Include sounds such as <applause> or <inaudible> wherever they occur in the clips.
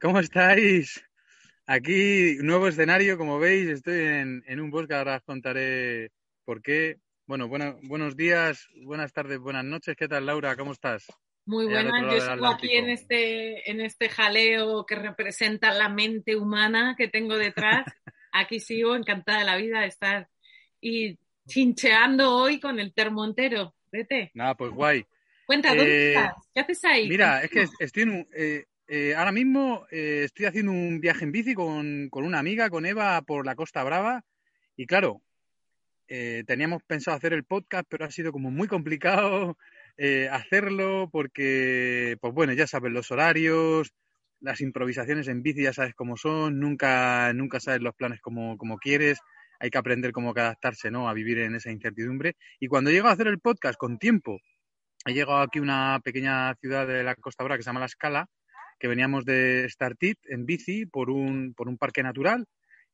¿cómo estáis? Aquí, nuevo escenario, como veis, estoy en, un bosque, ahora os contaré por qué. Bueno, buenos días, buenas tardes, buenas noches. ¿Qué tal, Laura? ¿Cómo estás? Muy buena, yo sigo aquí en este, en este jaleo que representa la mente humana que tengo detrás. aquí sigo, encantada de la vida de estar y chincheando hoy con el termo entero. Vete. Nada, pues guay. Cuenta, ¿dónde eh, estás? ¿Qué haces ahí? Mira, es que estoy en un, eh, eh, ahora mismo eh, estoy haciendo un viaje en bici con, una amiga, con Eva, por la Costa Brava. Y claro, eh, teníamos pensado hacer el podcast, pero ha sido como muy complicado <laughs> hacerlo porque, pues bueno, ya sabes, los horarios, las improvisaciones en bici ya sabes cómo son, nunca, nunca sabes los planes como, como quieres. Hay que aprender cómo adaptarse, ¿no? A vivir en esa incertidumbre. Y cuando llego a hacer el podcast con tiempo, he llegado aquí a una pequeña ciudad de la Costa Brava que se llama La Escala, que veníamos de Startit en bici por un, por un parque natural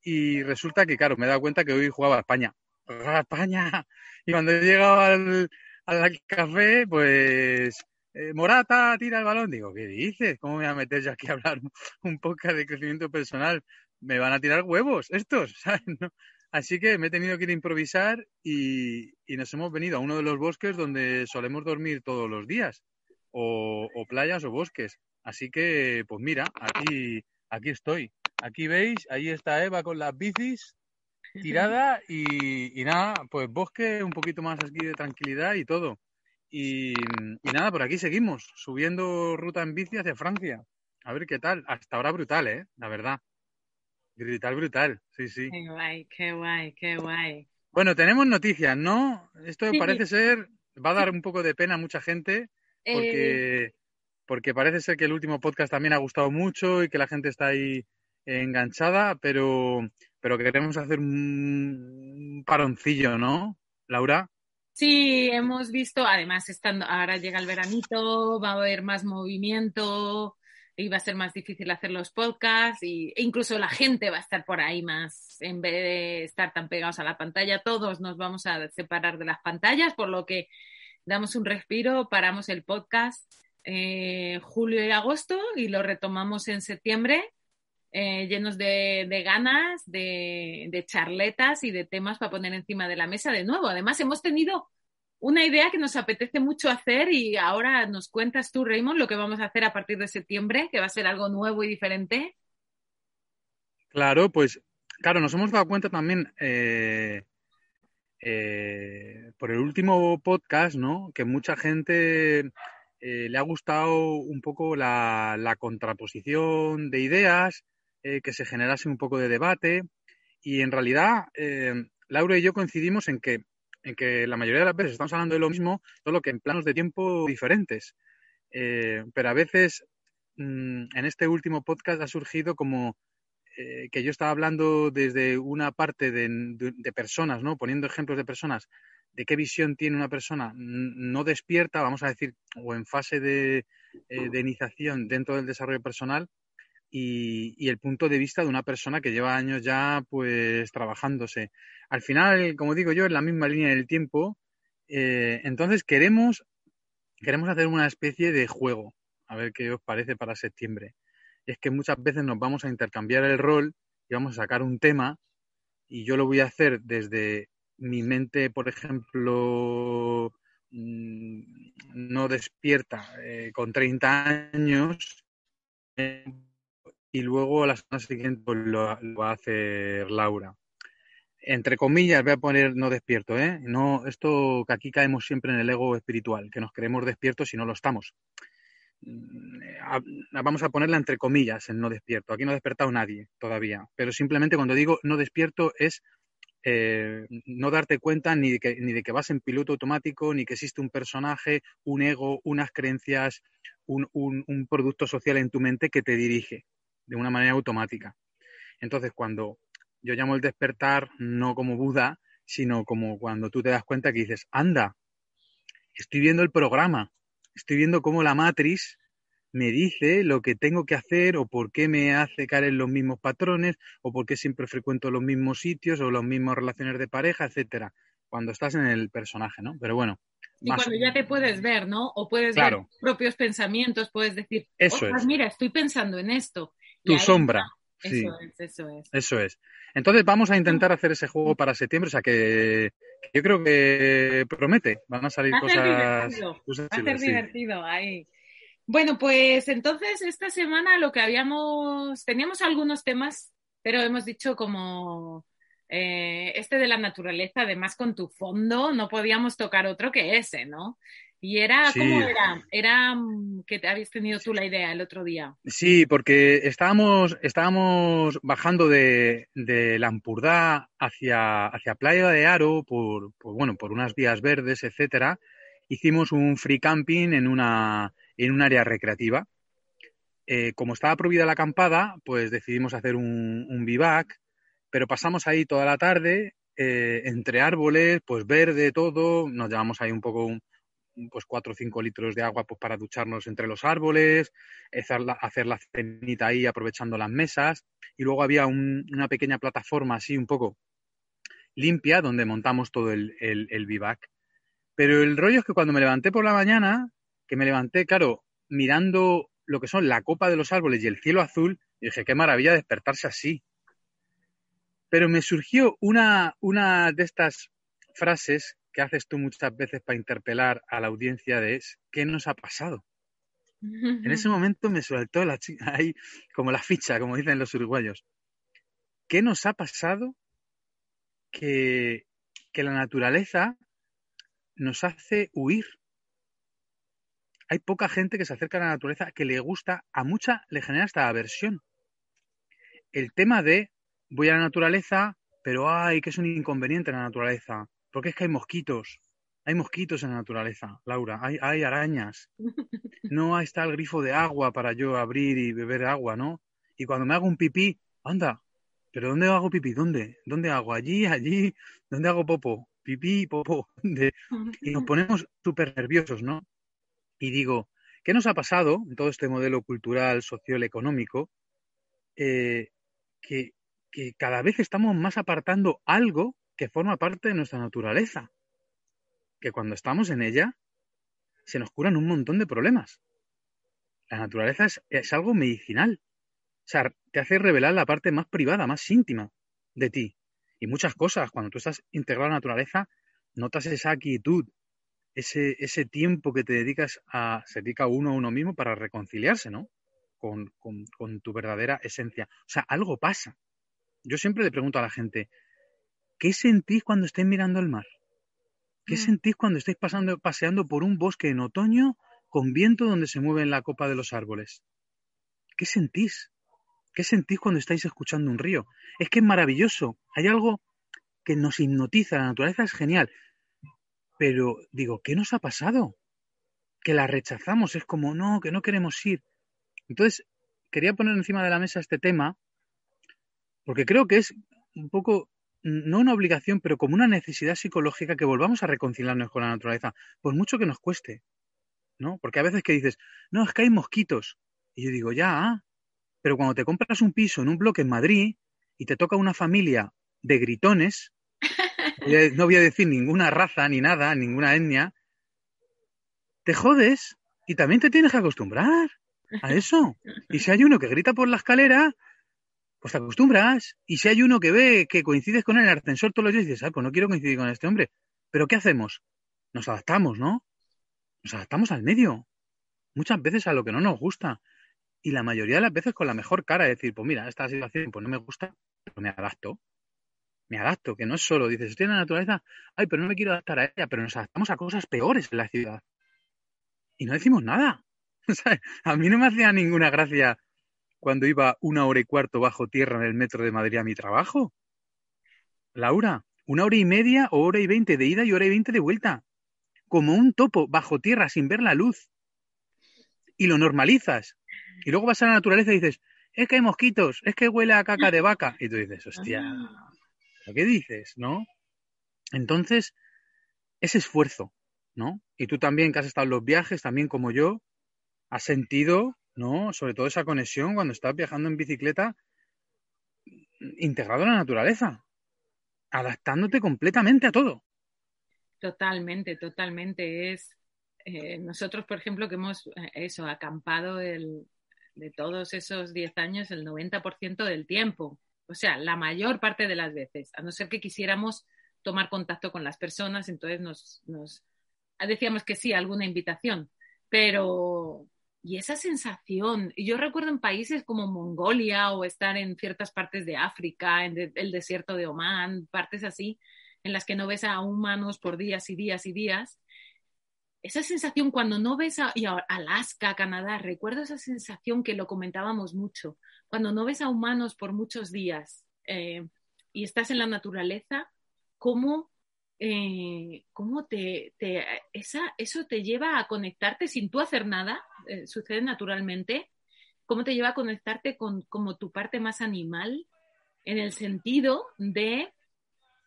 y resulta que, claro, me he dado cuenta que hoy jugaba a España. ¡A España! Y cuando he llegado al, al café, pues eh, Morata tira el balón. Digo, ¿qué dices? ¿Cómo me voy a meter yo aquí a hablar un poco de crecimiento personal? Me van a tirar huevos estos, <laughs> ¿sabes? Así que me he tenido que ir a improvisar y, y, nos hemos venido a uno de los bosques donde solemos dormir todos los días, o, o playas o bosques. Así que, pues mira, aquí, aquí estoy. Aquí veis, ahí está Eva con las bicis tirada <laughs> y, nada, pues bosque, un poquito más aquí de tranquilidad y todo. Y, nada, por aquí seguimos, subiendo ruta en bici hacia Francia. A ver qué tal. Hasta ahora brutal, ¿eh? La verdad. Brutal, brutal. Sí, sí. Qué guay, qué guay, qué guay. Bueno, tenemos noticias, ¿no? Esto parece ser, va a dar un poco de pena a mucha gente porque... Eh, porque parece ser que el último podcast también ha gustado mucho y que la gente está ahí enganchada, pero, pero queremos hacer un paroncillo, ¿no, Laura? Sí, hemos visto, además, estando, ahora llega el veranito, va a haber más movimiento y va a ser más difícil hacer los podcasts y, e incluso la gente va a estar por ahí más, en vez de estar tan pegados a la pantalla, todos nos vamos a separar de las pantallas, por lo que damos un respiro, paramos el podcast eh, julio y agosto y lo retomamos en septiembre eh, llenos de, ganas, de, charletas y de temas para poner encima de la mesa de nuevo. Además, hemos tenido una idea que nos apetece mucho hacer y ahora nos cuentas tú, Raymond, lo que vamos a hacer a partir de septiembre, que va a ser algo nuevo y diferente. Claro, pues claro, nos hemos dado cuenta también eh, por el último podcast, ¿no? Que mucha gente eh, le ha gustado un poco la, contraposición de ideas, eh, que se generase un poco de debate y en realidad eh, Laura y yo coincidimos en que, en que la mayoría de las veces estamos hablando de lo mismo, solo que en planos de tiempo diferentes. pero a veces mm, en este último podcast ha surgido como que yo estaba hablando desde una parte de, de, personas, ¿no? Poniendo ejemplos de personas de qué visión tiene una persona no despierta, vamos a decir, o en fase de, eh, iniciación dentro del desarrollo personal, y, el punto de vista de una persona que lleva años ya pues trabajándose. Al final, como digo yo, en la misma línea del tiempo, eh, entonces queremos, queremos hacer una especie de juego, a ver qué os parece para septiembre. Y es que muchas veces nos vamos a intercambiar el rol y vamos a sacar un tema y yo lo voy a hacer desde mi mente, por ejemplo, mm, no despierta eh, con 30 años eh, y luego a la semana siguiente pues, lo, va a hacer Laura. Entre comillas, voy a poner no despierto, ¿eh? No, esto que aquí caemos siempre en el ego espiritual, que nos creemos despiertos y no lo estamos. Mm, vamos a ponerla entre comillas en no despierto. Aquí no ha despertado nadie todavía, pero simplemente cuando digo no despierto es eh, no darte cuenta ni de, que, ni de que vas en piloto automático, ni que existe un personaje, un ego, unas creencias, un, un, producto social en tu mente que te dirige de una manera automática. Entonces, cuando yo llamo el despertar no como Buda, sino como cuando tú te das cuenta que dices, anda, estoy viendo el programa, estoy viendo cómo la matriz me dice lo que tengo que hacer o por qué me hace caer en los mismos patrones o por qué siempre frecuento los mismos sitios o las mismas relaciones de pareja, etcétera, cuando estás en el personaje, ¿no? Pero bueno. Y cuando ya te puedes ver, ¿no? O puedes ver propios pensamientos, puedes decir, Eso mira, estoy pensando en esto. Tu sombra. Eso es, eso es. Eso es. Entonces vamos a intentar hacer ese juego para septiembre, o sea que, yo creo que promete, van a salir cosas. Divertido. Va a ser divertido ahí. Bueno, pues entonces esta semana lo que habíamos, teníamos algunos temas, pero hemos dicho como eh, este de la naturaleza, además con tu fondo, no podíamos tocar otro que ese, ¿no? Y era, ¿cómo era? Era mm, que te habías tenido tú la idea el otro día. Sí, porque estábamos, estábamos bajando de, de Lampurdá hacia, hacia Playa de Aro por, bueno, por unas vías verdes, etcétera. Hicimos un free camping en una, en un área recreativa. Eh, como estaba prohibida la acampada, pues decidimos hacer un, un pero pasamos ahí toda la tarde, eh, entre árboles, pues verde, todo, nos llevamos ahí un poco pues cuatro o cinco litros de agua pues para ducharnos entre los árboles, hacer la, hacer la cenita ahí aprovechando las mesas y luego había una pequeña plataforma así un poco limpia donde montamos todo el, el, vivac. Pero el rollo es que cuando me levanté por la mañana, que me levanté, claro, mirando lo que son la copa de los árboles y el cielo azul, dije, qué maravilla despertarse así. Pero me surgió una, una de estas frases que haces tú muchas veces para interpelar a la audiencia de es, ¿qué nos ha pasado? En ese <laughs> momento me soltó la ahí como la ficha, como dicen los uruguayos. ¿Qué nos ha pasado que, que la naturaleza nos hace huir? Hay poca gente que se acerca a la naturaleza que le gusta, a mucha le genera hasta aversión. El tema de voy a la naturaleza, pero ay, que es un inconveniente en la naturaleza. Porque es que hay mosquitos. Hay mosquitos en la naturaleza, Laura. Hay, hay arañas. No <laughs> está el grifo de agua para yo abrir y beber agua, ¿no? Y cuando me hago un pipí, anda, ¿pero dónde hago pipí? ¿Dónde? ¿Dónde hago? Allí, allí. ¿Dónde hago popo? Pipí, popo. <laughs> Y nos <laughs> ponemos súper nerviosos, ¿no? Y digo, ¿qué nos ha pasado en todo este modelo cultural, social, económico? Eh, que, que cada vez estamos más apartando algo que forma parte de nuestra naturaleza, que cuando estamos en ella se nos curan un montón de problemas. La naturaleza es, algo medicinal. O sea, te hace revelar la parte más privada, más íntima de ti. Y muchas cosas, cuando tú estás integrado a la naturaleza, notas esa quietud, ese, ese tiempo que te dedicas a, se dedica uno a uno mismo para reconciliarse, ¿no? Con, con tu verdadera esencia. O sea, algo pasa. Yo siempre le pregunto a la gente, ¿qué sentís cuando estéis mirando el mar? ¿Qué mm. sentís cuando estáis pasando, paseando por un bosque en otoño con viento donde se mueve la copa de los árboles? ¿Qué sentís? ¿Qué sentís cuando estáis escuchando un río? Es que es maravilloso. Hay algo que nos hipnotiza. La naturaleza es genial. Pero digo, ¿qué nos ha pasado? Que la rechazamos. Es como, no, que no queremos ir. Entonces, quería poner encima de la mesa este tema porque creo que es un poco no una obligación, pero como una necesidad psicológica que volvamos a reconciliarnos con la naturaleza, por mucho que nos cueste, ¿no? Porque a veces que dices, no, es que hay mosquitos. Y yo digo, ya, pero cuando te compras un piso en un bloque en Madrid y te toca una familia de gritones, no voy a decir ninguna raza, ni nada, ninguna etnia, te jodes y también te tienes que acostumbrar a eso. Y si hay uno que grita por la escalera, pues te acostumbras. Y si hay uno que ve que coincides con él el ascensor todos los días, dices, ah, pues no quiero coincidir con este hombre. Pero ¿qué hacemos? Nos adaptamos, ¿no? Nos adaptamos al medio. Muchas veces a lo que no nos gusta. Y la mayoría de las veces con la mejor cara, de decir, pues mira, esta situación pues no me gusta, pero me adapto. Me adapto, que no es solo, dices, estoy en la naturaleza, ay, pero no me quiero adaptar a ella, pero nos adaptamos a cosas peores en la ciudad. Y no decimos nada. <laughs> a mí no me hacía ninguna gracia cuando iba una hora y cuarto bajo tierra en el metro de Madrid a mi trabajo? Laura, una hora y media o hora y veinte de ida y hora y veinte de vuelta. Como un topo bajo tierra sin ver la luz. Y lo normalizas. Y luego vas a la naturaleza y dices, es que hay mosquitos, es que huele a caca de vaca. Y tú dices, hostia, ah. ¿qué dices? ¿No? Entonces, ese esfuerzo, ¿no? Y tú también, que has estado en los viajes, también como yo, has sentido ¿no? Sobre todo esa conexión cuando estás viajando en bicicleta integrado en la naturaleza, adaptándote completamente a todo. Totalmente, totalmente. Es eh, nosotros, por ejemplo, que hemos eh, eso, acampado el, de todos esos 10 años el 90% del tiempo. O sea, la mayor parte de las veces, a no ser que quisiéramos tomar contacto con las personas, entonces nos, decíamos que sí, alguna invitación, pero y esa sensación, yo recuerdo en países como Mongolia o estar en ciertas partes de África, en el desierto de Omán, partes así, en las que no ves a humanos por días y días y días, esa sensación cuando no ves a, Alaska, Canadá, recuerdo esa sensación que lo comentábamos mucho, cuando no ves a humanos por muchos días eh, y estás en la naturaleza, cómo, eh, cómo te, eso te lleva a conectarte sin tú hacer nada, eh, sucede naturalmente, cómo te lleva a conectarte con como tu parte más animal, en el sentido de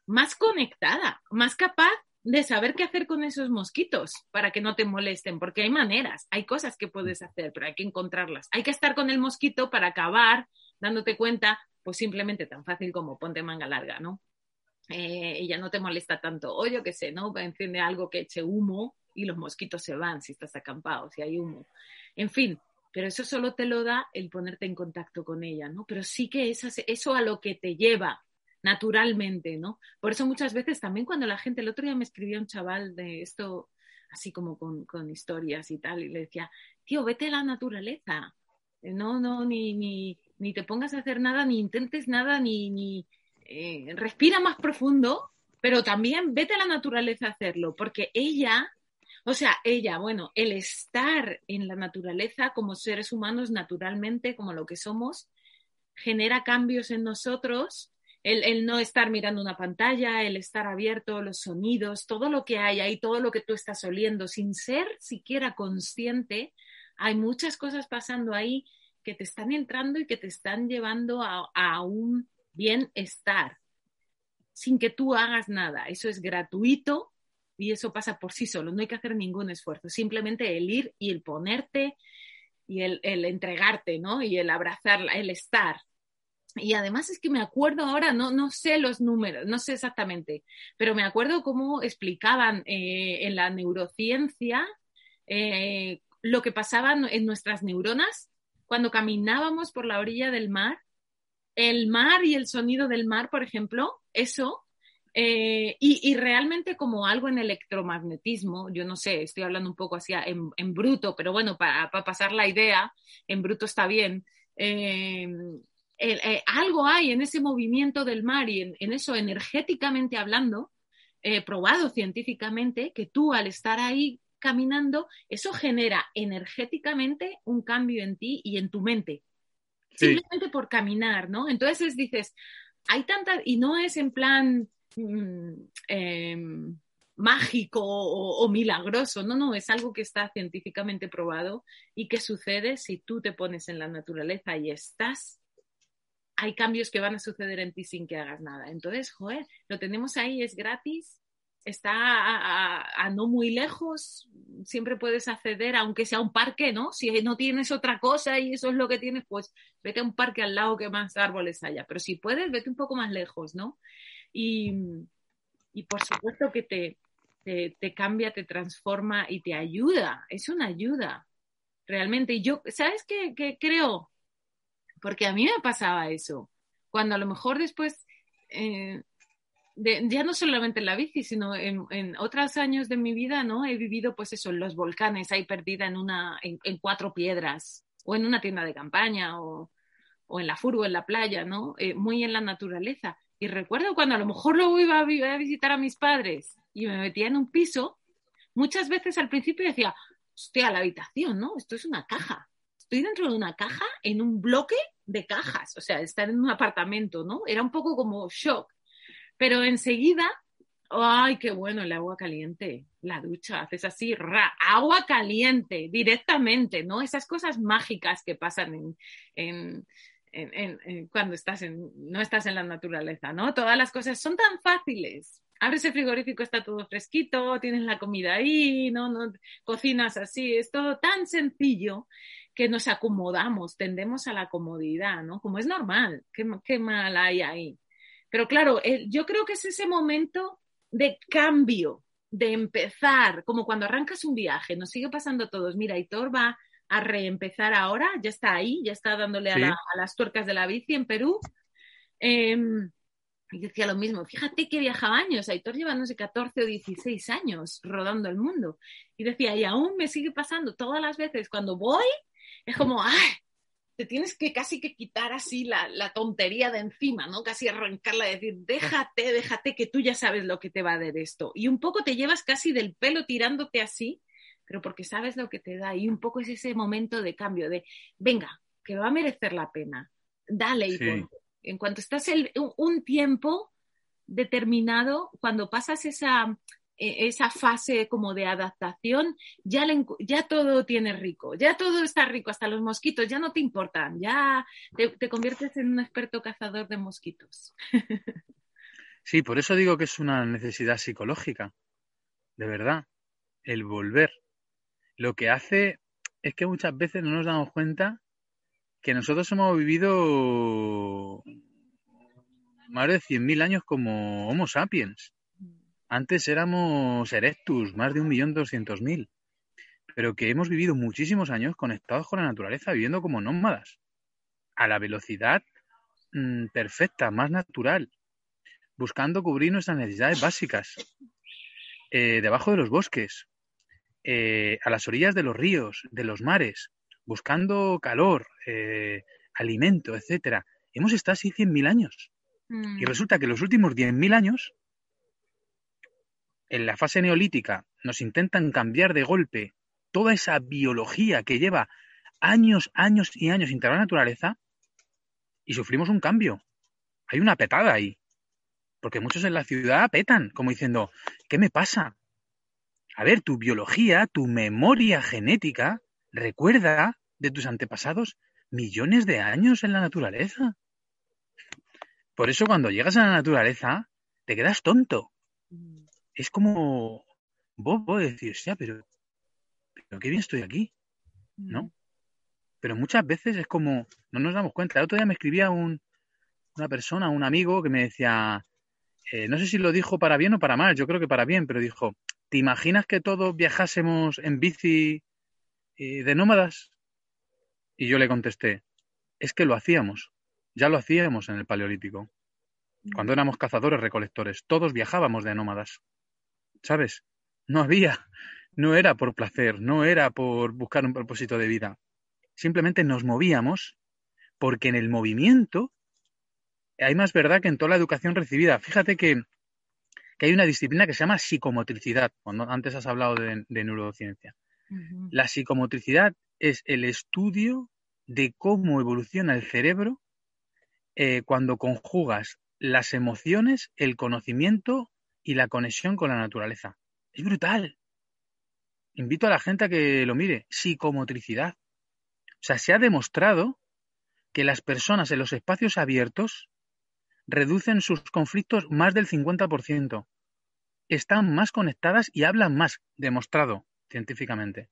más conectada, más capaz de saber qué hacer con esos mosquitos para que no te molesten, porque hay maneras, hay cosas que puedes hacer, pero hay que encontrarlas. Hay que estar con el mosquito para acabar dándote cuenta, pues simplemente tan fácil como ponte manga larga, ¿no? Eh, y ya no te molesta tanto, o yo qué sé, ¿no? Enciende algo que eche humo y los mosquitos se van si estás acampado, si hay humo. En fin, pero eso solo te lo da el ponerte en contacto con ella, ¿no? Pero sí que es eso a lo que te lleva naturalmente, ¿no? Por eso muchas veces también cuando la gente, el otro día me escribía un chaval de esto, así como con, historias y tal, y le decía, tío, vete a la naturaleza, no, no, ni, ni, ni te pongas a hacer nada, ni intentes nada, ni, ni eh, respira más profundo, pero también vete a la naturaleza a hacerlo, porque ella, o sea, ella, bueno, el estar en la naturaleza como seres humanos naturalmente, como lo que somos, genera cambios en nosotros el, no estar mirando una pantalla, el estar abierto, los sonidos, todo lo que hay ahí, todo lo que tú estás oliendo, sin ser siquiera consciente, hay muchas cosas pasando ahí que te están entrando y que te están llevando a, a un bienestar, sin que tú hagas nada. Eso es gratuito y eso pasa por sí solo, no hay que hacer ningún esfuerzo, simplemente el ir y el ponerte y el, el entregarte, ¿no? Y el abrazarla, el estar, y además es que me acuerdo ahora, no, no sé los números, no sé exactamente, pero me acuerdo cómo explicaban eh, en la neurociencia eh, lo que pasaba en nuestras neuronas cuando caminábamos por la orilla del mar. El mar y el sonido del mar, por ejemplo, eso, eh, y, realmente como algo en electromagnetismo, yo no sé, estoy hablando un poco así en, bruto, pero bueno, para, pasar la idea, en bruto está bien. Algo hay en ese movimiento del mar y en, eso energéticamente hablando, eh, probado científicamente, que tú al estar ahí caminando, eso genera energéticamente un cambio en ti y en tu mente. Simplemente por caminar, ¿no? Entonces dices, hay tantas, y no es en plan mm, em, mágico o, milagroso, no, no, es algo que está científicamente probado y que sucede si tú te pones en la naturaleza y estás hay cambios que van a suceder en ti sin que hagas nada. Entonces, joder, lo tenemos ahí, es gratis, está a, no muy lejos, siempre puedes acceder, aunque sea un parque, ¿no? Si no tienes otra cosa y eso es lo que tienes, pues vete a un parque al lado que más árboles haya. Pero si puedes, vete un poco más lejos, ¿no? Y, por supuesto que te, te, cambia, te transforma y te ayuda, es una ayuda, realmente. Y yo, ¿sabes qué, qué creo? Porque a mí me pasaba eso, cuando a lo mejor después, eh, ya no solamente en la bici, sino en, otros años de mi vida, ¿no? He vivido pues eso, en los volcanes, ahí perdida en, una, en, cuatro piedras, o en una tienda de campaña, o, en la furgo, en la playa, ¿no? Eh, muy en la naturaleza. Y recuerdo cuando a lo mejor luego iba a visitar a mis padres y me metía en un piso, muchas veces al principio decía, hostia, la habitación, ¿no? Esto es una caja estoy dentro de una caja en un bloque de cajas, o sea, estar en un apartamento, ¿no? Era un poco como shock. Pero enseguida, ay, qué bueno el agua caliente, la ducha, haces así, ra, agua caliente, directamente, ¿no? Esas cosas mágicas que pasan en, cuando estás en, no estás en la naturaleza, ¿no? Todas las cosas son tan fáciles. Abres el frigorífico, está todo fresquito, tienes la comida ahí, ¿no? no cocinas así, es todo tan sencillo que nos acomodamos, tendemos a la comodidad, ¿no? Como es normal, qué, mal hay ahí. Pero claro, yo creo que es ese momento de cambio, de empezar, como cuando arrancas un viaje, nos sigue pasando a todos. Mira, Hitor va a reempezar ahora, ya está ahí, ya está dándole a, las tuercas de la bici en Perú. Em, y decía lo mismo, fíjate que viajaba años, Aitor lleva no sé 14 o 16 años rodando el mundo. Y decía, y aún me sigue pasando todas las veces cuando voy, es como, ¡ay! Te tienes que casi que quitar así la, la tontería de encima, ¿no? Casi arrancarla y decir, déjate, déjate que tú ya sabes lo que te va a dar esto. Y un poco te llevas casi del pelo tirándote así, pero porque sabes lo que te da. Y un poco es ese momento de cambio, de, venga, que va a merecer la pena, dale y ponte en cuanto estás un tiempo determinado, cuando pasas esa, esa fase como de adaptación, ya, ya todo tiene rico, ya todo está rico, hasta los mosquitos ya no te importan, ya te, conviertes en un experto cazador de mosquitos. <laughs> Sí, por eso digo que es una necesidad psicológica, de verdad, el volver. Lo que hace es que muchas veces no nos damos cuenta que nosotros hemos vivido más de 100.000 años como Homo sapiens. Antes éramos Erectus, más de 1.200.000. Pero que hemos vivido muchísimos años conectados con la naturaleza, viviendo como nómadas, a la velocidad mm, perfecta, más natural, buscando cubrir nuestras necesidades básicas, eh, debajo de los bosques, eh, a las orillas de los ríos, de los mares, buscando calor, eh, alimento, etcétera. Hemos estado así 100.000 años. Y mm. resulta que los últimos 10.000 años, en la fase neolítica, nos intentan cambiar de golpe toda esa biología que lleva años, años y años integrada la naturaleza y sufrimos un cambio. Hay una petada ahí. Porque muchos en la ciudad petan, como diciendo, ¿qué me pasa? A ver, tu biología, tu memoria genética, recuerda de tus antepasados millones de años en la naturaleza. Por eso cuando llegas a la naturaleza, te quedas tonto. Mm. Es como vos puedes decir, ya, pero, pero qué bien estoy aquí, ¿no? Mm. Pero muchas veces es como, no nos damos cuenta. El otro día me escribía un, una persona, un amigo, que me decía, eh, no sé si lo dijo para bien o para mal, yo creo que para bien, pero dijo, ¿te imaginas que todos viajásemos en bici eh, de nómadas? Y yo le contesté, es que lo hacíamos, ya lo hacíamos en el Paleolítico. Cuando éramos cazadores recolectores, todos viajábamos de nómadas. ¿Sabes? No había, no era por placer, no era por buscar un propósito de vida. Simplemente nos movíamos porque en el movimiento hay más verdad que en toda la educación recibida. Fíjate que, hay una disciplina que se llama psicomotricidad, cuando antes has hablado de, neurociencia. La psicomotricidad es el estudio de cómo evoluciona el cerebro eh, cuando conjugas las emociones, el conocimiento y la conexión con la naturaleza. Es brutal. Invito a la gente a que lo mire. Psicomotricidad. O sea, se ha demostrado que las personas en los espacios abiertos reducen sus conflictos más del 50%. Están más conectadas y hablan más, demostrado científicamente.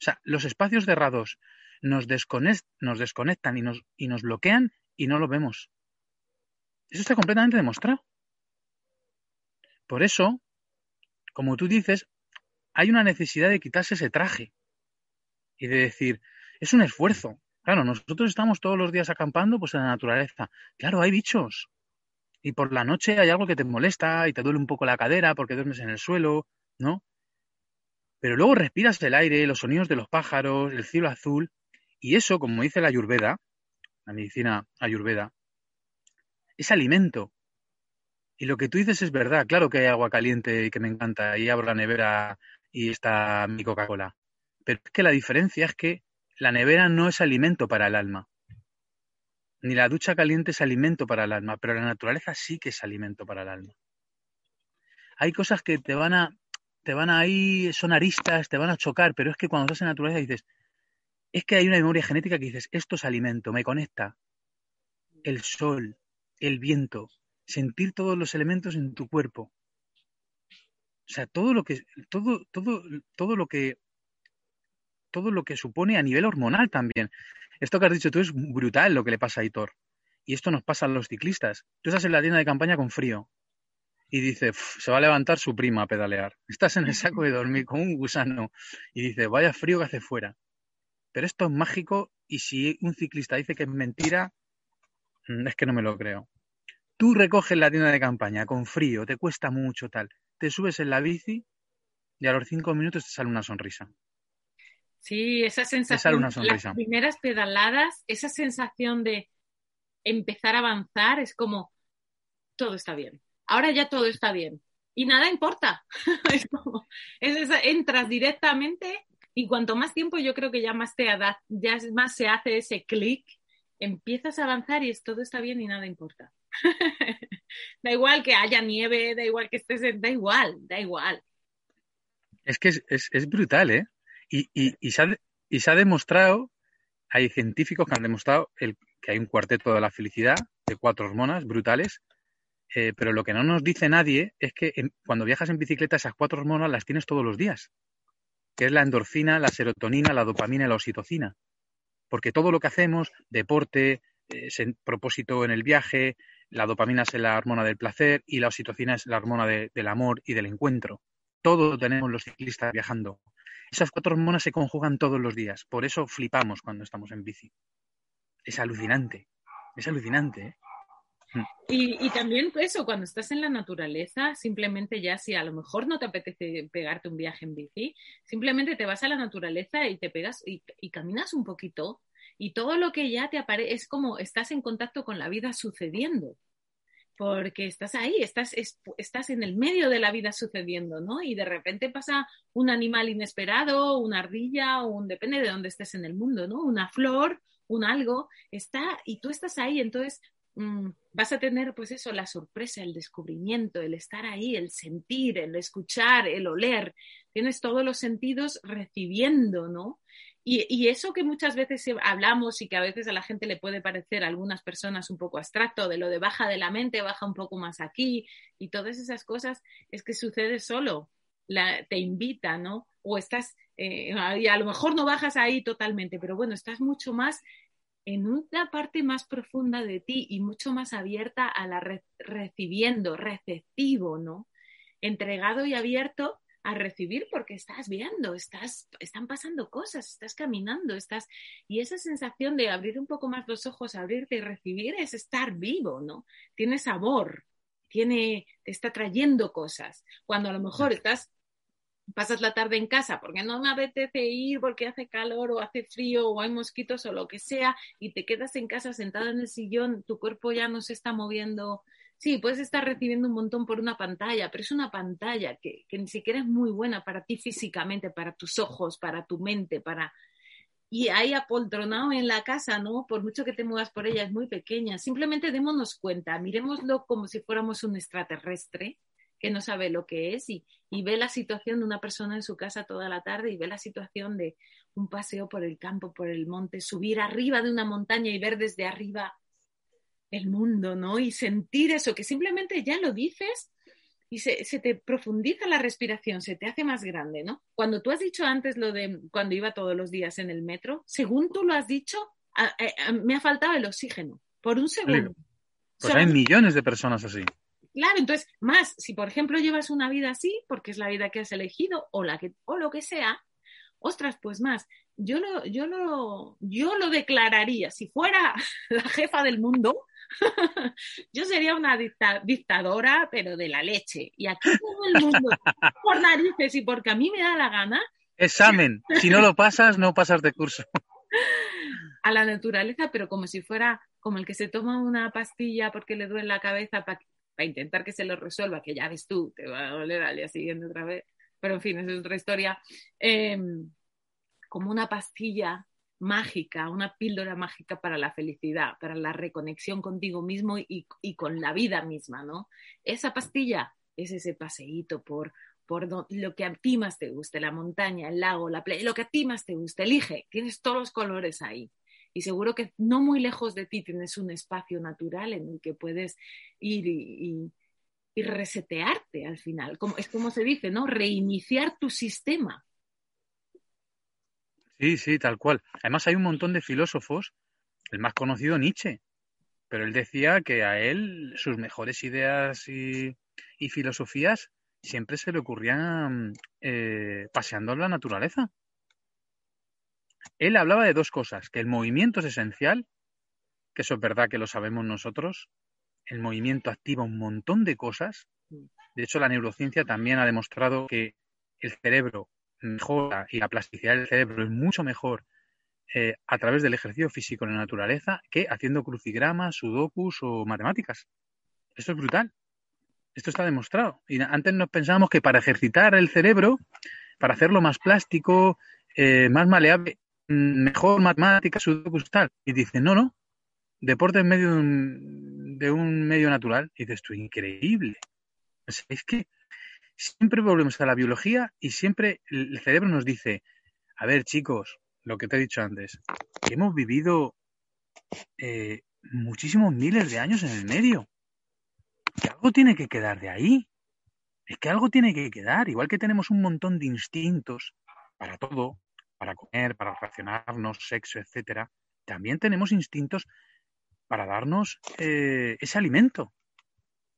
O sea, los espacios cerrados nos, nos desconectan y nos, y nos bloquean y no lo vemos. Eso está completamente demostrado. Por eso, como tú dices, hay una necesidad de quitarse ese traje y de decir, es un esfuerzo. Claro, nosotros estamos todos los días acampando pues en la naturaleza. Claro, hay bichos. Y por la noche hay algo que te molesta y te duele un poco la cadera porque duermes en el suelo, ¿no? Pero luego respiras el aire, los sonidos de los pájaros, el cielo azul, y eso, como dice la ayurveda, la medicina ayurveda, es alimento. Y lo que tú dices es verdad, claro que hay agua caliente y que me encanta, y abro la nevera y está mi Coca-Cola. Pero es que la diferencia es que la nevera no es alimento para el alma. Ni la ducha caliente es alimento para el alma, pero la naturaleza sí que es alimento para el alma. Hay cosas que te van a te van a son aristas, te van a chocar, pero es que cuando estás en naturaleza dices, es que hay una memoria genética que dices, esto es alimento, me conecta. El sol, el viento, sentir todos los elementos en tu cuerpo. O sea, todo lo que, todo, todo, todo lo que, todo lo que supone a nivel hormonal también. Esto que has dicho tú es brutal lo que le pasa a Hitor. Y esto nos pasa a los ciclistas. Tú estás en la tienda de campaña con frío y dice, se va a levantar su prima a pedalear. Estás en el saco de dormir con un gusano y dice, vaya frío que hace fuera. pero esto es mágico y si un ciclista dice que es mentira, mm, es que no me lo creo. Tú recoges la tienda de campaña con frío, te cuesta mucho tal, te subes en la bici y a los cinco minutos te sale una sonrisa. Sí, esa sensación, las primeras pedaladas, esa sensación de empezar a avanzar es como todo está bien. Ahora ya todo está bien y nada importa. <laughs> es como, entras directamente y cuanto más tiempo yo creo que ya más te ya más se hace ese clic, empiezas a avanzar y es, todo está bien y nada importa. <laughs> da igual que haya nieve, da igual que estés, da igual, da igual. Es que es, brutal, ¿eh? Y, se ha, demostrado, hay científicos que han demostrado que hay un cuarteto de la felicidad de cuatro hormonas brutales, eh, pero lo que no nos dice nadie es que cuando viajas en bicicleta esas cuatro hormonas las tienes todos los días, que es la endorfina, la serotonina, la dopamina y la oxitocina. Porque todo lo que hacemos, deporte, eh, propósito en el viaje, la dopamina es la hormona del placer y la oxitocina es la hormona del amor y del encuentro. Todo tenemos los ciclistas viajando. Esas cuatro hormonas se conjugan todos los días. Por eso flipamos cuando estamos en bici. Es alucinante. Es alucinante. ¿eh? Mm. Y, también pues, eso, cuando estás en la naturaleza, simplemente ya si a lo mejor no te apetece pegarte un viaje en bici, simplemente te vas a la naturaleza y te pegas y caminas un poquito y todo lo que ya te aparece es como estás en contacto con la vida sucediendo porque estás ahí, estás, estás en el medio de la vida sucediendo, ¿no? Y de repente pasa un animal inesperado, una ardilla, un, depende de dónde estés en el mundo, ¿no? Una flor, un algo, está, y tú estás ahí, entonces mm, vas a tener, pues eso, la sorpresa, el descubrimiento, el estar ahí, el sentir, el escuchar, el oler, tienes todos los sentidos recibiendo, ¿no? Y, eso que muchas veces hablamos y que a veces a la gente le puede parecer a algunas personas un poco abstracto, de lo de baja de la mente, baja un poco más aquí y todas esas cosas, es que sucede solo, te invita, ¿no? O estás, eh, y a lo mejor no bajas ahí totalmente, pero bueno, estás mucho más en una parte más profunda de ti y mucho más abierta a la recibiendo, receptivo, ¿no? Entregado y abierto a recibir porque estás viendo, estás, están pasando cosas, estás caminando, estás, y esa sensación de abrir un poco más los ojos, abrirte y recibir es estar vivo, ¿no? Tiene sabor, tiene, te está trayendo cosas. Cuando a lo mejor estás, pasas la tarde en casa porque no me apetece ir porque hace calor o hace frío o hay mosquitos o lo que sea y te quedas en casa sentada en el sillón, tu cuerpo ya no se está moviendo Sí, puedes estar recibiendo un montón por una pantalla, pero es una pantalla que, ni siquiera es muy buena para ti físicamente, para tus ojos, para tu mente, para... Y ahí apoltronado en la casa, ¿no? Por mucho que te muevas por ella, es muy pequeña. Simplemente démonos cuenta, miremoslo como si fuéramos un extraterrestre que no sabe lo que es y, y ve la situación de una persona en su casa toda la tarde y ve la situación de un paseo por el campo, por el monte, subir arriba de una montaña y ver desde arriba el mundo, ¿no? Y sentir eso, que simplemente ya lo dices y se, te profundiza la respiración, se te hace más grande, ¿no? Cuando tú has dicho antes lo de cuando iba todos los días en el metro, según tú lo has dicho, me ha faltado el oxígeno, por un segundo. Pues hay millones de personas así. Claro, entonces, más, si por ejemplo llevas una vida así, porque es la vida que has elegido o, la que, o lo que sea, ostras, pues más, yo lo, yo lo, yo lo declararía, si fuera <laughs> la jefa del mundo, <laughs> yo sería una dictadora, pero de la leche. Y aquí todo el mundo, <laughs> por narices y porque a mí me da la gana. Examen. Si no lo pasas, no pasas de curso. <laughs> A la naturaleza, pero como si fuera como el que se toma una pastilla porque le duele la cabeza para intentar que se lo resuelva, que ya ves tú, te va a doler al día siguiente otra vez. Pero en fin, esa es otra historia. Em, como una pastilla mágica, una píldora mágica para la felicidad, para la reconexión contigo mismo y, con la vida misma, ¿no? Esa pastilla es ese paseíto por, por lo que a ti más te guste, la montaña, el lago, la playa, lo que a ti más te guste, elige, tienes todos los colores ahí. Y seguro que no muy lejos de ti tienes un espacio natural en el que puedes ir y, y resetearte al final. Como, es como se dice, ¿no? Reiniciar tu sistema Sí, sí, tal cual. Además hay un montón de filósofos, el más conocido Nietzsche, pero él decía que a él sus mejores ideas y, filosofías siempre se le ocurrían eh, paseando en la naturaleza. él hablaba de dos cosas, que el movimiento es esencial, que eso es verdad que lo sabemos nosotros, el movimiento activa un montón de cosas, de hecho la neurociencia también ha demostrado que el cerebro mejora y la plasticidad del cerebro es mucho mejor eh, a través del ejercicio físico en la naturaleza que haciendo crucigramas, sudokus o matemáticas. Esto es brutal. Esto está demostrado. Y antes nos pensábamos que para ejercitar el cerebro, para hacerlo más plástico, eh, más maleable, mm, mejor matemáticas, sudokus tal. Y dice, no, no, deporte en medio de un, medio natural. Y dices tú, increíble. es que siempre volvemos a la biología y siempre el cerebro nos dice, a ver chicos, lo que te he dicho antes, hemos vivido eh, muchísimos miles de años en el medio. Que algo tiene que quedar de ahí. Es que algo tiene que quedar. Igual que tenemos un montón de instintos para todo, para comer, para relacionarnos, sexo, etcétera, también tenemos instintos para darnos eh, ese alimento.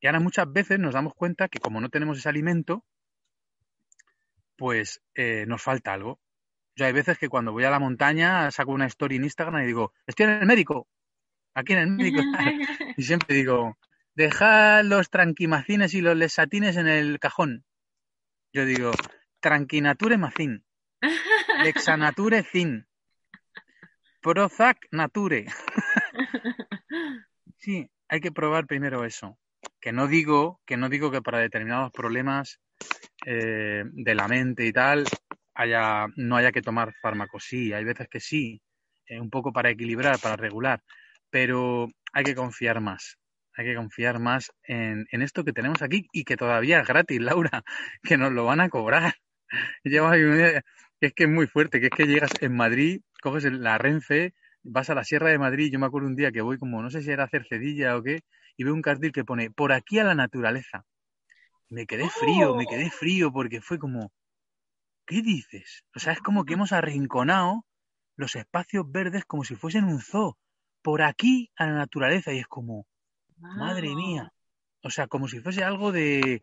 Y ahora muchas veces nos damos cuenta que como no tenemos ese alimento, pues eh, nos falta algo. Yo hay veces que cuando voy a la montaña saco una story en Instagram y digo, estoy en el médico, aquí en el médico. <laughs> y siempre digo, deja los tranquimacines y los lesatines en el cajón. Yo digo, tranquinature macin, lexanature cin, prozac nature. <laughs> sí, hay que probar primero eso. Que no digo, que no digo que para determinados problemas eh, de la mente y tal haya, no haya que tomar fármacos. Sí, hay veces que sí, eh, un poco para equilibrar, para regular, pero hay que confiar más. Hay que confiar más en, en esto que tenemos aquí y que todavía es gratis, Laura, <laughs> que nos lo van a cobrar. <laughs> es que es muy fuerte, que es que llegas en Madrid, coges la Renfe, vas a la Sierra de Madrid, yo me acuerdo un día que voy como, no sé si era a hacer cedilla o qué, y veo un cartel que pone, por aquí a la naturaleza. Me quedé frío, me quedé ¡Oh! frío porque fue como, ¿qué dices? O sea, es como que hemos arrinconado los espacios verdes como si fuesen un zoo, por aquí a la naturaleza, y es como, madre mía. O sea, como si fuese algo de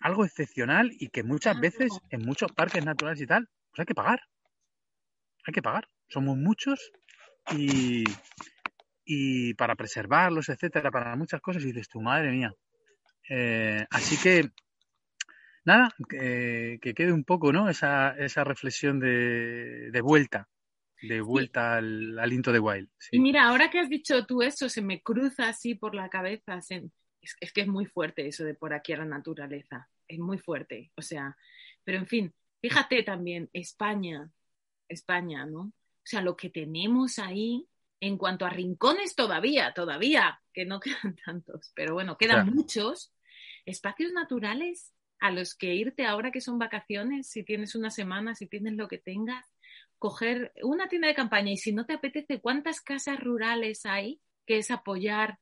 algo excepcional y que muchas veces en muchos parques naturales y tal, pues hay que pagar. Hay que pagar. Somos muchos y, y para preservarlos, etcétera, para muchas cosas, y dices tu madre mía. Eh, así que nada, que, quede un poco, ¿no? Esa, esa reflexión de, de vuelta, de vuelta al, al, Into de Wild. Sí. Y mira, ahora que has dicho tú eso, se me cruza así por la cabeza. es, es, que es muy fuerte eso de por aquí a la naturaleza. Es muy fuerte. O sea, pero en fin, fíjate también, España, España, ¿no? O sea, lo que tenemos ahí en cuanto a rincones todavía, todavía, que no <laughs> quedan tantos, pero bueno, quedan claro. muchos espacios naturales a los que irte ahora que son vacaciones, si tienes una semana, si tienes lo que tengas, coger una tienda de campaña y si no te apetece, ¿cuántas casas rurales hay? Que es apoyar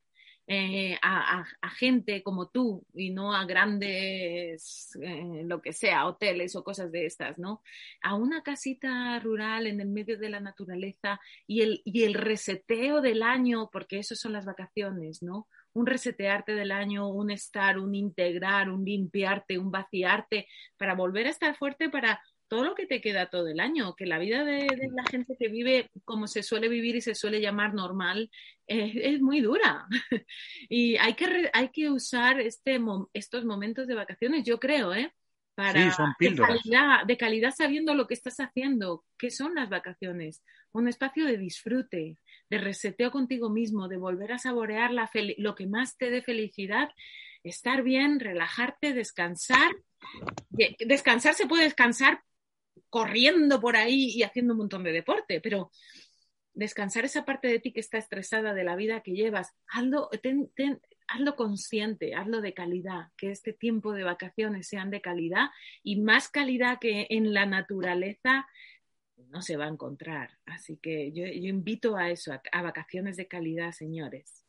eh, a, a, gente como tú y no a grandes, eh, lo que sea, hoteles o cosas de estas, ¿no? A una casita rural en el medio de la naturaleza y el, y el reseteo del año, porque eso son las vacaciones, ¿no? Un resetearte del año, un estar, un integrar, un limpiarte, un vaciarte, para volver a estar fuerte para todo lo que te queda todo el año, que la vida de, de la gente que vive como se suele vivir y se suele llamar normal es, es muy dura. <laughs> y hay que, re, hay que usar este, estos momentos de vacaciones, yo creo, ¿eh? Para sí, son de calidad, de calidad sabiendo lo que estás haciendo. ¿Qué son las vacaciones? Un espacio de disfrute, de reseteo contigo mismo, de volver a saborear lo que más te dé felicidad, estar bien, relajarte, descansar. Descansar se puede descansar corriendo por ahí y haciendo un montón de deporte, pero descansar esa parte de ti que está estresada de la vida que llevas, ten, ten, hazlo consciente, hazlo de calidad, que este tiempo de vacaciones sean de calidad y más calidad que en la naturaleza no se va a encontrar. Así que yo, invito a eso, a, vacaciones de calidad, señores.